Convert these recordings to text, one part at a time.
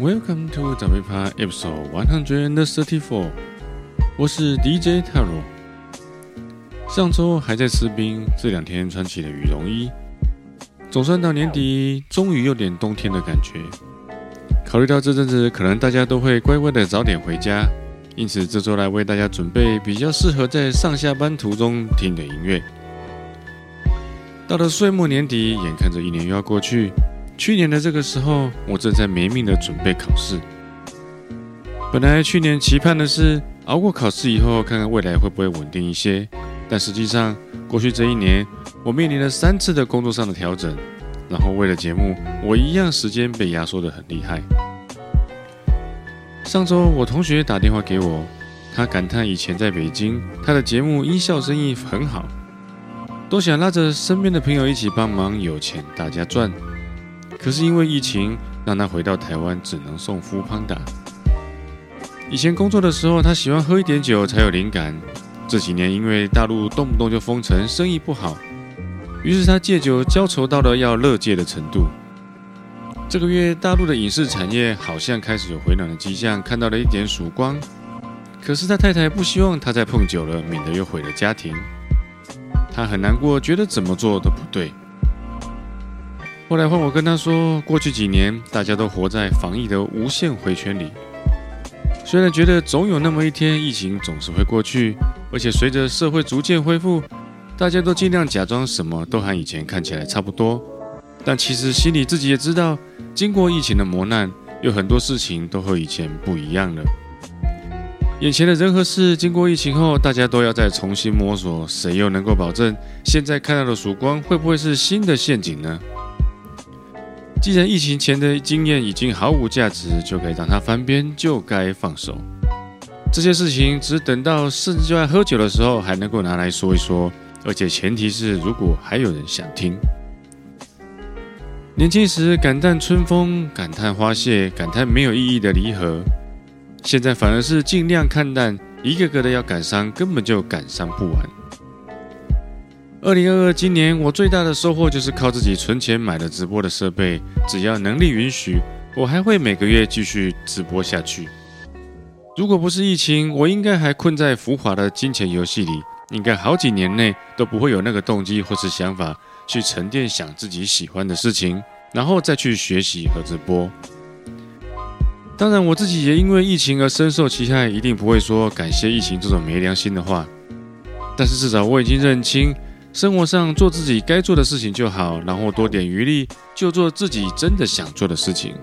Welcome to 长辈趴 Episode One Hundred and Thirty-Four，我是 DJ Taro。上周还在吃冰，这两天穿起了羽绒衣，总算到年底，终于有点冬天的感觉。考虑到这阵子可能大家都会乖乖的早点回家，因此这周来为大家准备比较适合在上下班途中听的音乐。到了岁末年底，眼看着一年又要过去，去年的这个时候，我正在没命的准备考试。本来去年期盼的是熬过考试以后，看看未来会不会稳定一些。但实际上，过去这一年，我面临了三次的工作上的调整，然后为了节目，我一样时间被压缩的很厉害。上周我同学打电话给我，他感叹以前在北京，他的节目音效生意很好，都想拉着身边的朋友一起帮忙，有钱大家赚。可是因为疫情，让他回到台湾只能送夫胖达。以前工作的时候，他喜欢喝一点酒才有灵感。这几年因为大陆动不动就封城，生意不好，于是他戒酒浇愁到了要乐戒的程度。这个月大陆的影视产业好像开始有回暖的迹象，看到了一点曙光。可是他太太不希望他再碰酒了，免得又毁了家庭。他很难过，觉得怎么做都不对。后来换我跟他说，过去几年大家都活在防疫的无限回圈里。虽然觉得总有那么一天，疫情总是会过去，而且随着社会逐渐恢复，大家都尽量假装什么都和以前看起来差不多。但其实心里自己也知道，经过疫情的磨难，有很多事情都和以前不一样了。眼前的人和事，经过疫情后，大家都要再重新摸索，谁又能够保证现在看到的曙光会不会是新的陷阱呢？既然疫情前的经验已经毫无价值，就该让它翻篇，就该放手。这些事情只等到甚至就在喝酒的时候还能够拿来说一说，而且前提是如果还有人想听。年轻时感叹春风，感叹花谢，感叹没有意义的离合，现在反而是尽量看淡，一个个的要感伤，根本就感伤不完。二零二二今年我最大的收获就是靠自己存钱买了直播的设备，只要能力允许，我还会每个月继续直播下去。如果不是疫情，我应该还困在浮华的金钱游戏里，应该好几年内都不会有那个动机或是想法去沉淀想自己喜欢的事情，然后再去学习和直播。当然，我自己也因为疫情而深受其害，一定不会说感谢疫情这种没良心的话。但是至少我已经认清。生活上做自己该做的事情就好，然后多点余力就做自己真的想做的事情。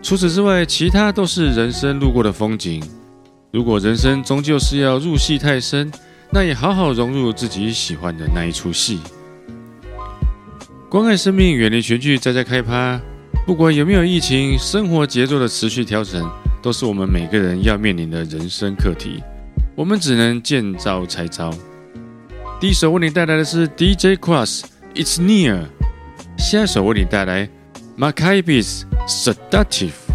除此之外，其他都是人生路过的风景。如果人生终究是要入戏太深，那也好好融入自己喜欢的那一出戏。关爱生命，远离全剧，在家开趴。不管有没有疫情，生活节奏的持续调整，都是我们每个人要面临的人生课题。我们只能见招拆招。第一首为你带来的是 DJ Cross，It's Near。下一首为你带来 Maccabees Seductive。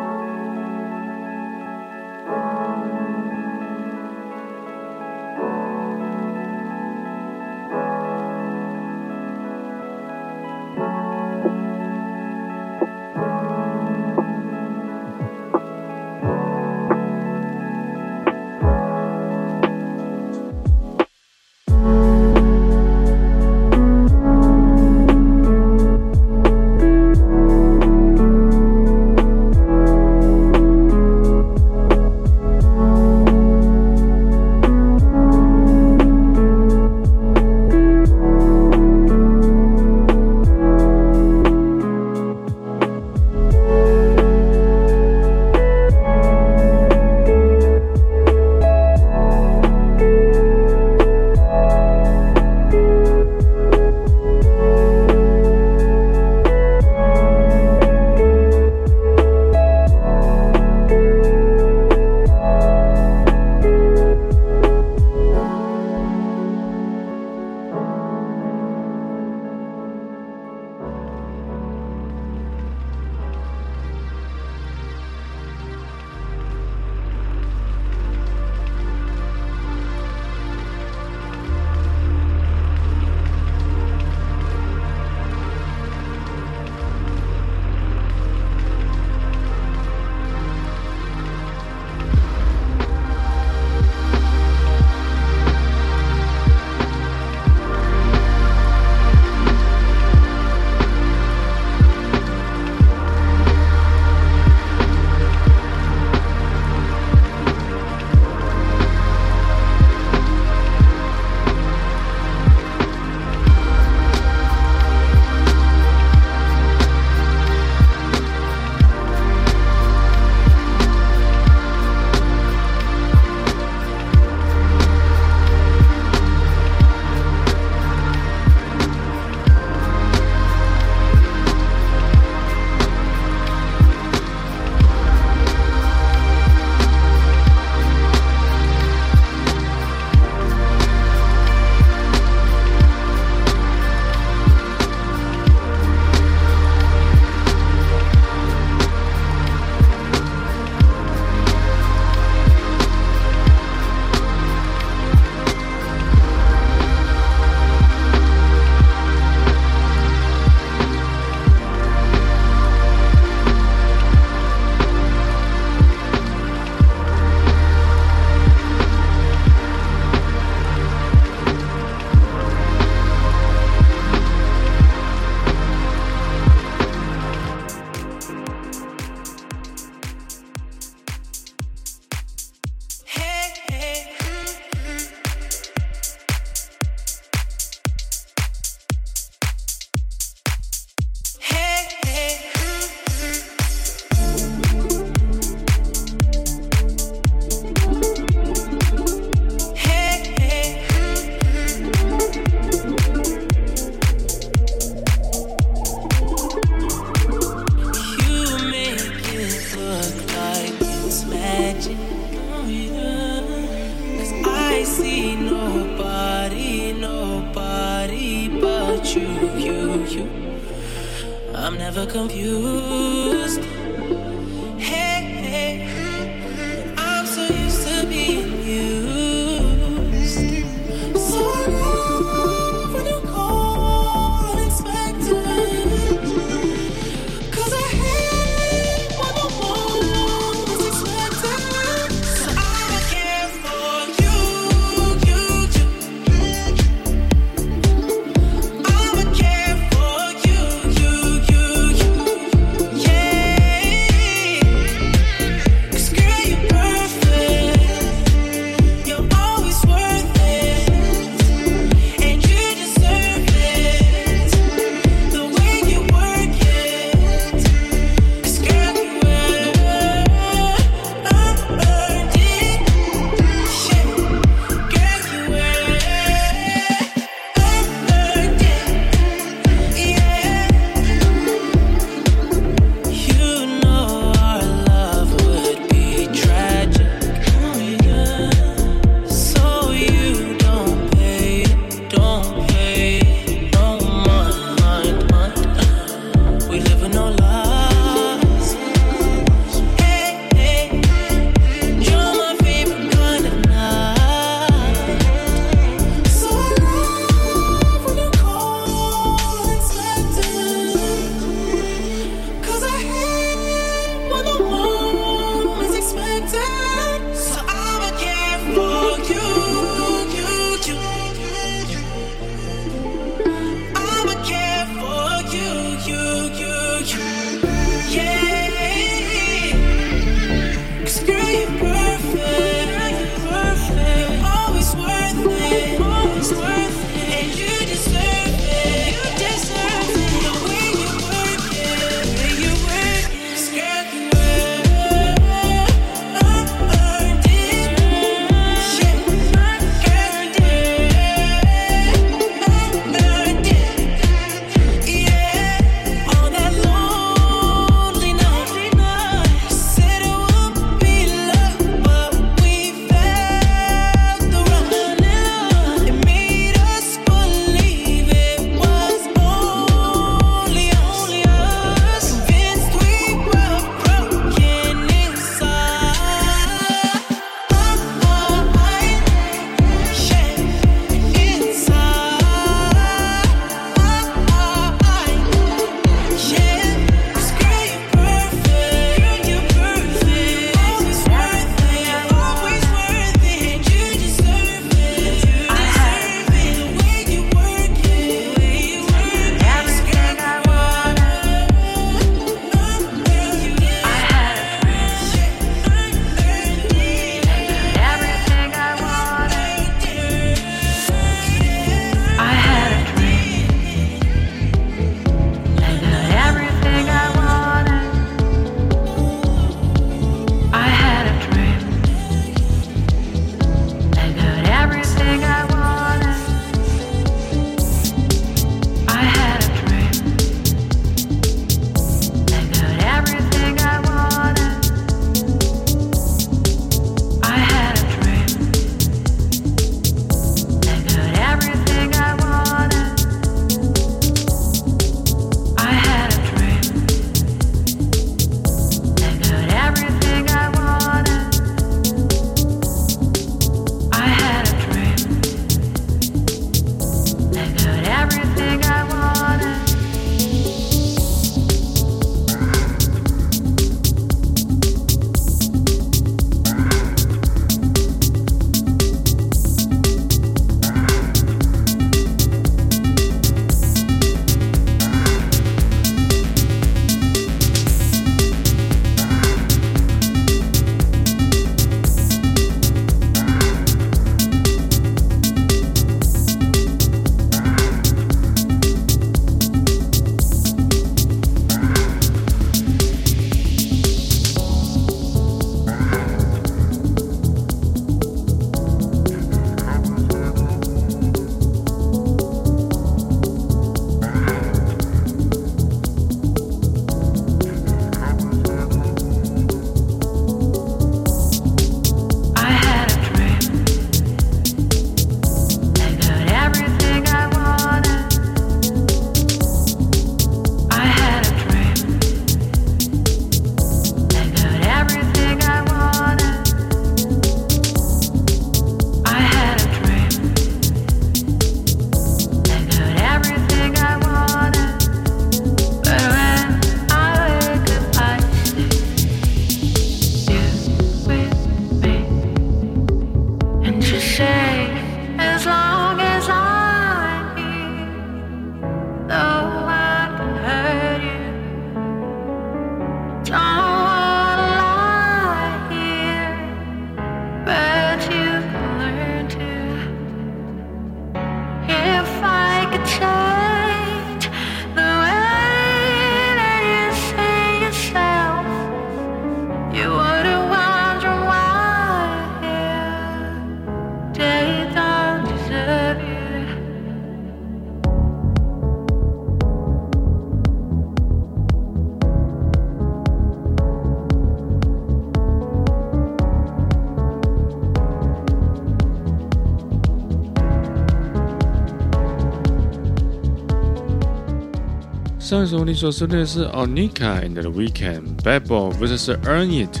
上一首你所收听的是 Onika and the Weekend Bad Boy vs Earn It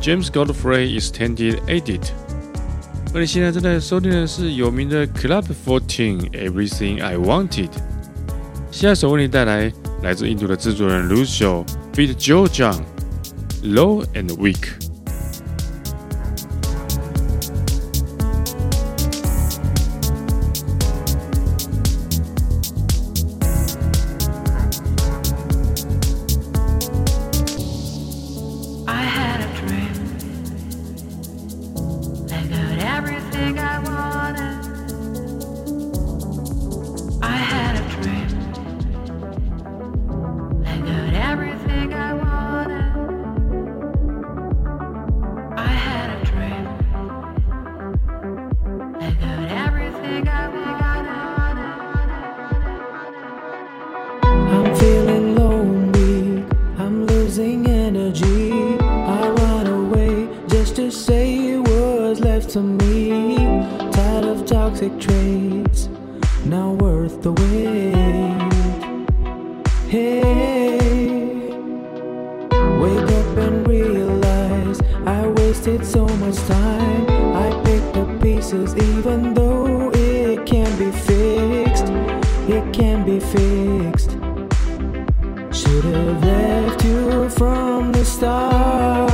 James Godfrey Extended Edit。而你现在正在收听的是有名的 Club Fourteen Everything I Wanted。下一首为你带来来自印度的制作人 Lucio feat Joe John Low and Weak。 To me. Tired of toxic traits, not worth the wait. Hey, wake up and realize I wasted so much time. I picked up pieces even though it can be fixed. It can be fixed. Should have left you from the start.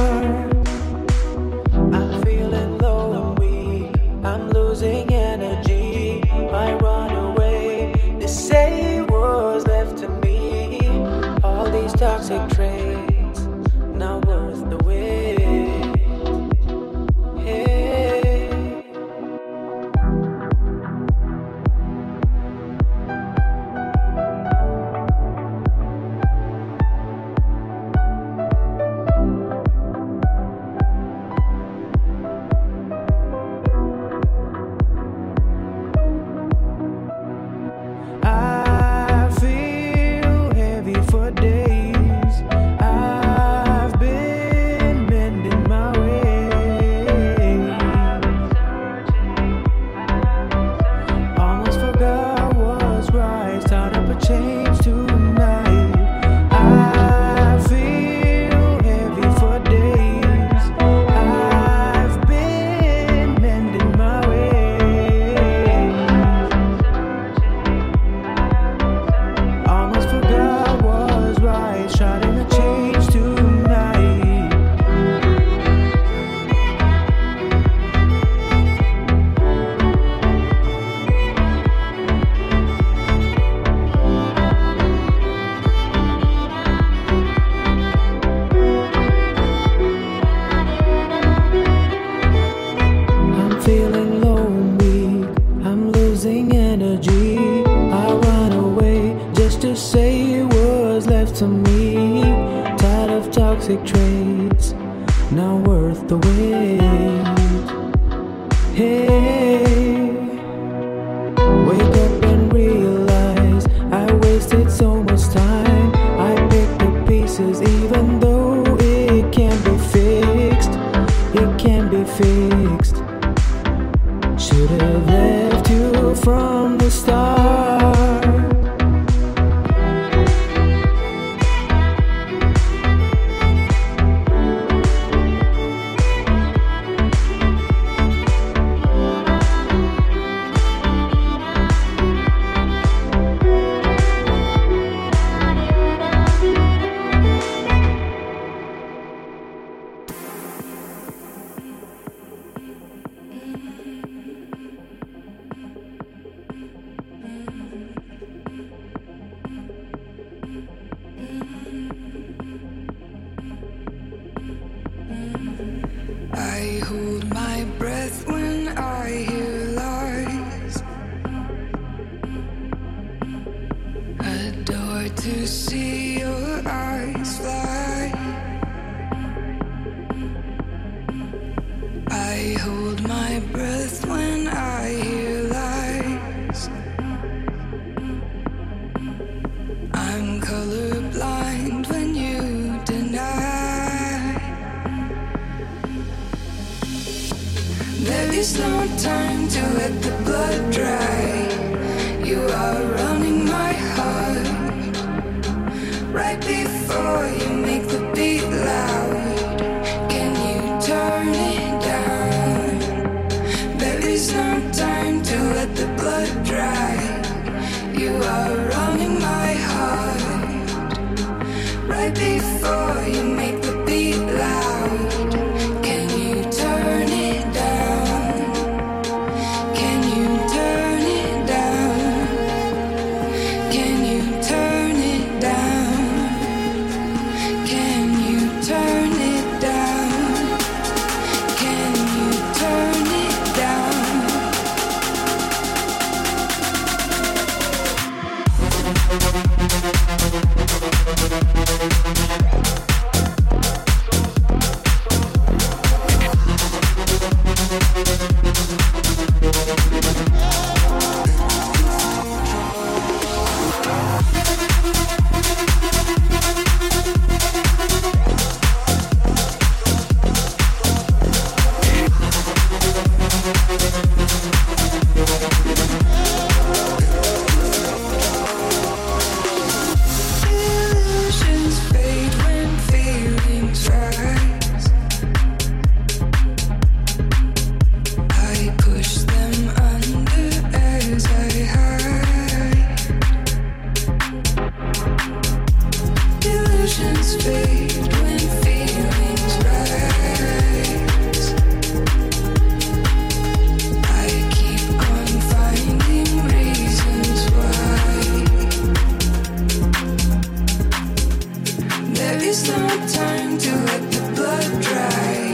There is no time to let the blood dry.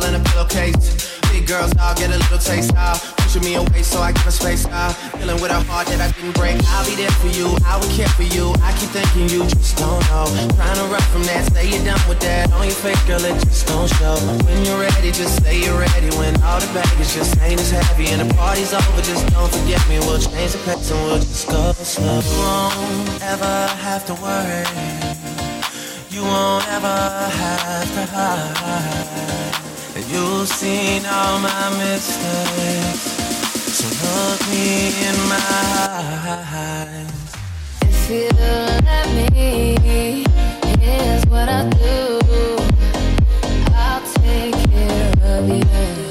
all in a pillowcase. Big girls all get a little taste out. Pushing me away so I give her space out. Dealing with a heart that I didn't break. I'll be there for you. I will care for you. I keep thinking you just don't know. Trying to run from that. Say you're done with that. On your fake girl, it just don't show. When you're ready, just say you're ready. When all the baggage just ain't as heavy and the party's over, just don't forget me. We'll change the pace and we'll just go slow. You won't ever have to worry. You won't ever have to hide You've seen all my mistakes. So look me in my eyes. If you let me, here's what I'll do. I'll take care of you.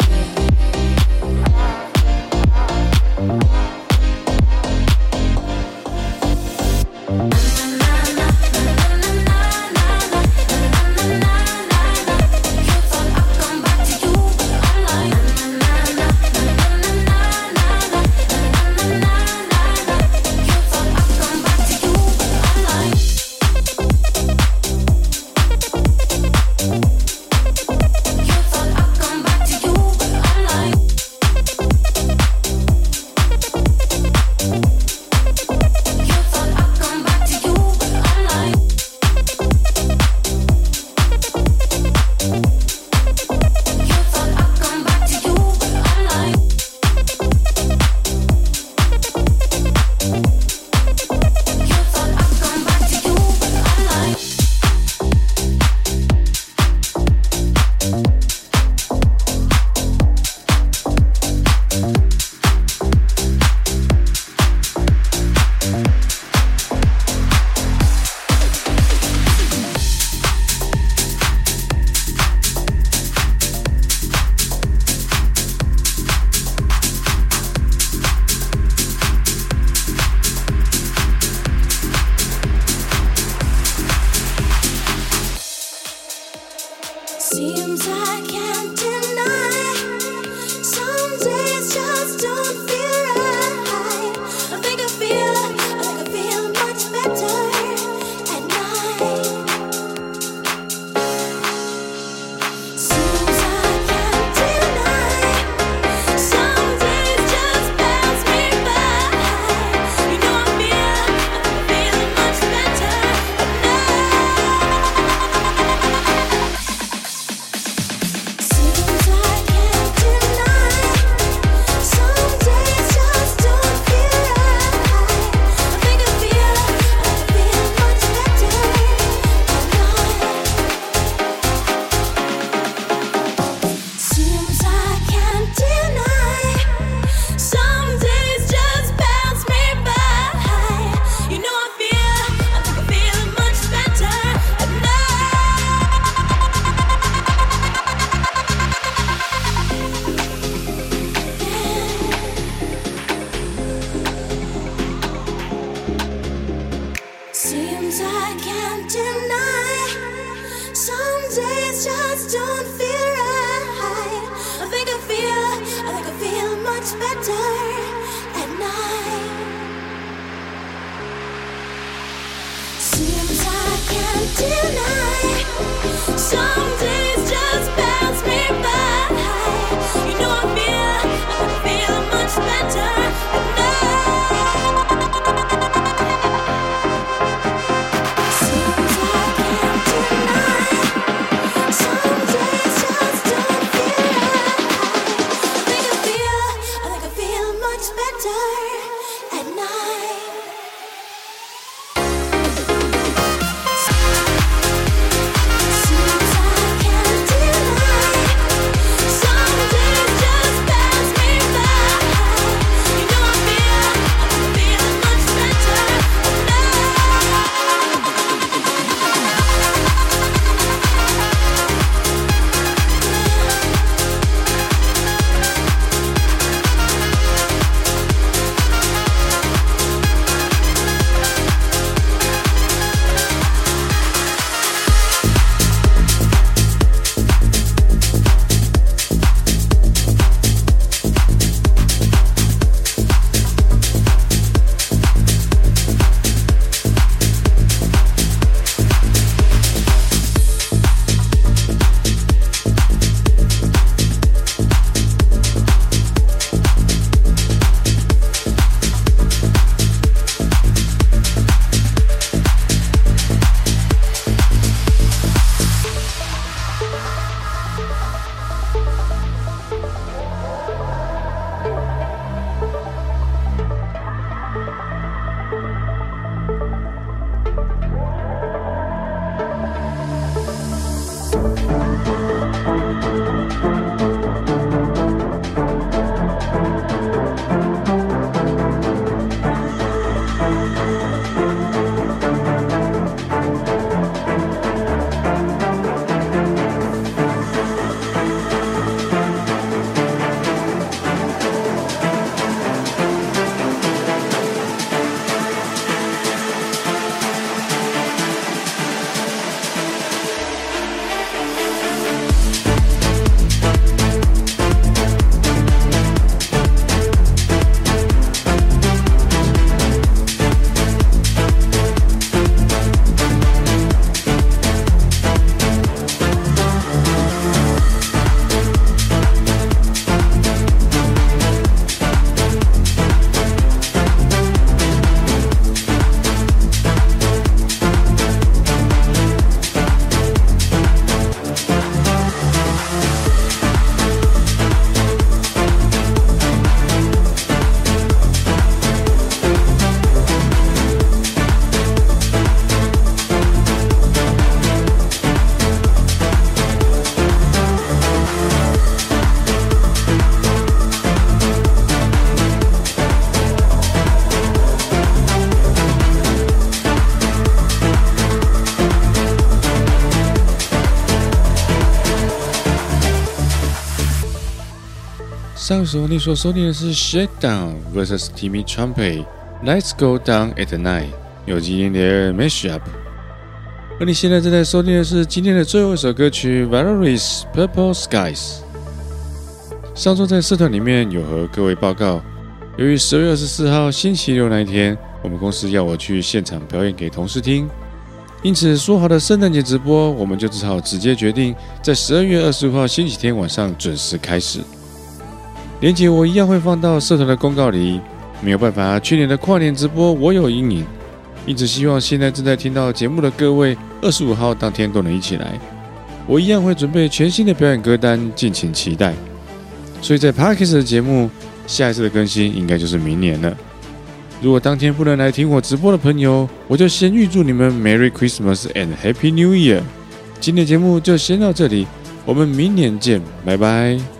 上首你所收听的是 Shakedown vs Timmy Trumpet Let's Go Down at Night 有机音的 Mashup，而你现在正在收听的是今天的最后一首歌曲 Valerie's Purple Skies。上周在社团里面有和各位报告，由于十二月二十四号星期六那一天，我们公司要我去现场表演给同事听，因此说好的圣诞节直播，我们就只好直接决定在十二月二十五号星期天晚上准时开始。连接我一样会放到社团的公告里。没有办法，去年的跨年直播我有阴影，因此希望现在正在听到节目的各位，二十五号当天都能一起来。我一样会准备全新的表演歌单，敬请期待。所以在 Parkes 的节目，下一次的更新应该就是明年了。如果当天不能来听我直播的朋友，我就先预祝你们 Merry Christmas and Happy New Year。今天的节目就先到这里，我们明年见，拜拜。